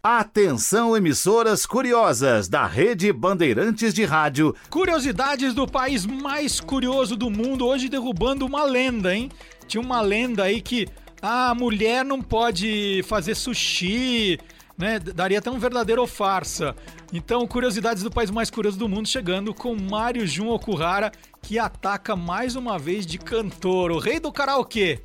Atenção, emissoras curiosas da Rede Bandeirantes de Rádio. Curiosidades do país mais curioso do mundo, hoje derrubando uma lenda, hein? Tinha uma lenda aí que a mulher não pode fazer sushi, né? Daria até um verdadeiro farsa. Então, curiosidades do país mais curioso do mundo chegando com Mário Jun Okuhara, que ataca mais uma vez de cantor, o rei do karaokê.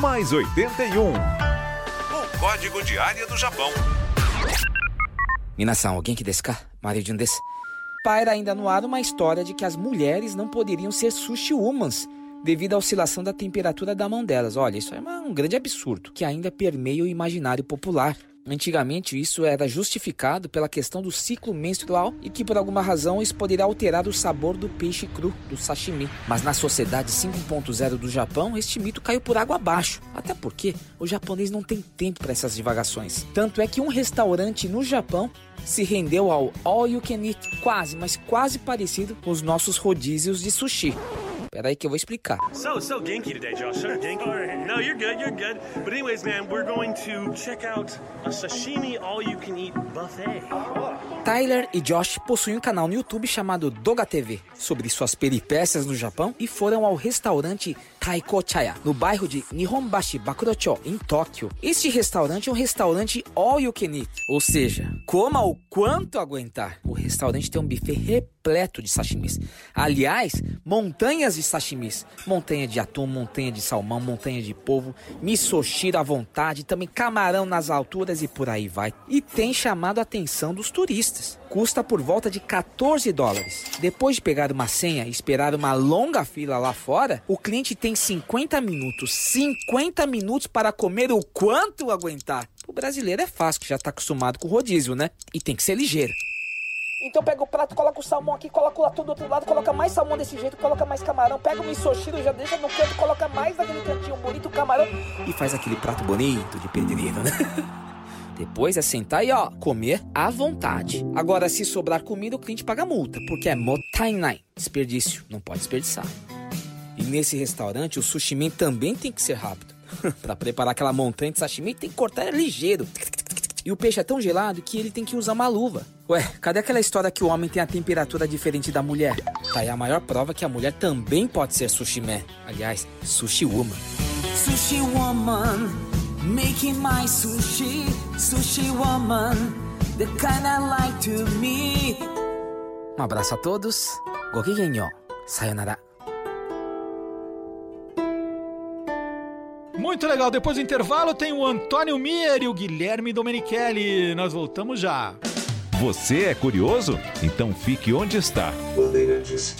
Mais 81. O código de área do Japão. Minasan, alguém que desu ka? Mario Jun desu. Paira ainda no ar uma história de que as mulheres não poderiam ser sushi humans devido à oscilação da temperatura da mão delas. Olha, isso é uma, um grande absurdo que ainda permeia o imaginário popular. Antigamente, isso era justificado pela questão do ciclo menstrual e que, por alguma razão, isso poderia alterar o sabor do peixe cru, do sashimi. Mas na sociedade 5.0 do Japão, este mito caiu por água abaixo. Até porque o japonês não tem tempo para essas divagações. Tanto é que um restaurante no Japão se rendeu ao all you can eat, quase, mas quase parecido com os nossos rodízios de sushi. Pera aí que eu vou explicar. So, so Genki today, Josh. Genki? No, you're good, you're good. But anyways, man, we're going to check out a sashimi all-you-can-eat buffet. Tyler e Josh possuem um canal no YouTube chamado Doga TV sobre suas peripécias no Japão e foram ao restaurante Taiko Chaya, no bairro de Nihonbashi Bakurocho, em Tóquio. Este restaurante é um restaurante all you can eat, ou seja, coma o quanto aguentar. O restaurante tem um buffet repleto de sashimis. Aliás, montanhas de sashimis. Montanha de atum, montanha de salmão, montanha de polvo, misoshiro à vontade, também camarão nas alturas e por aí vai. E tem chamado a atenção dos turistas. Custa por volta de 14 dólares. Depois de pegar uma senha e esperar uma longa fila lá fora, o cliente tem 50 minutos. 50 minutos para comer o quanto aguentar. O brasileiro é fácil, que já está acostumado com rodízio, né? E tem que ser ligeiro. Então pega o prato, coloca o salmão aqui, coloca o atum do outro lado, coloca mais salmão desse jeito, coloca mais camarão, pega o misoshiro, já deixa no canto, coloca mais naquele cantinho bonito o camarão e faz aquele prato bonito de pedreiro, né? Depois é sentar e ó, comer à vontade. Agora, se sobrar comida, o cliente paga multa, porque é motainai, desperdício, não pode desperdiçar. E nesse restaurante, o sushi também tem que ser rápido. Para preparar aquela montanha de sashimi, tem que cortar ligeiro. E o peixe é tão gelado que ele tem que usar uma luva. Ué, cadê aquela história que o homem tem a temperatura diferente da mulher? Tá aí a maior prova que a mulher também pode ser sushi man. Aliás, sushi woman. Sushi woman, making my sushi. Sushi woman, the kind I like to meet. Um abraço a todos. Gokigenyo. Sayonara. Muito legal, depois do intervalo tem o Antônio Mier e o Guilherme Domenichelli. Nós voltamos já. Você é curioso? Então fique onde está. Bandeirantes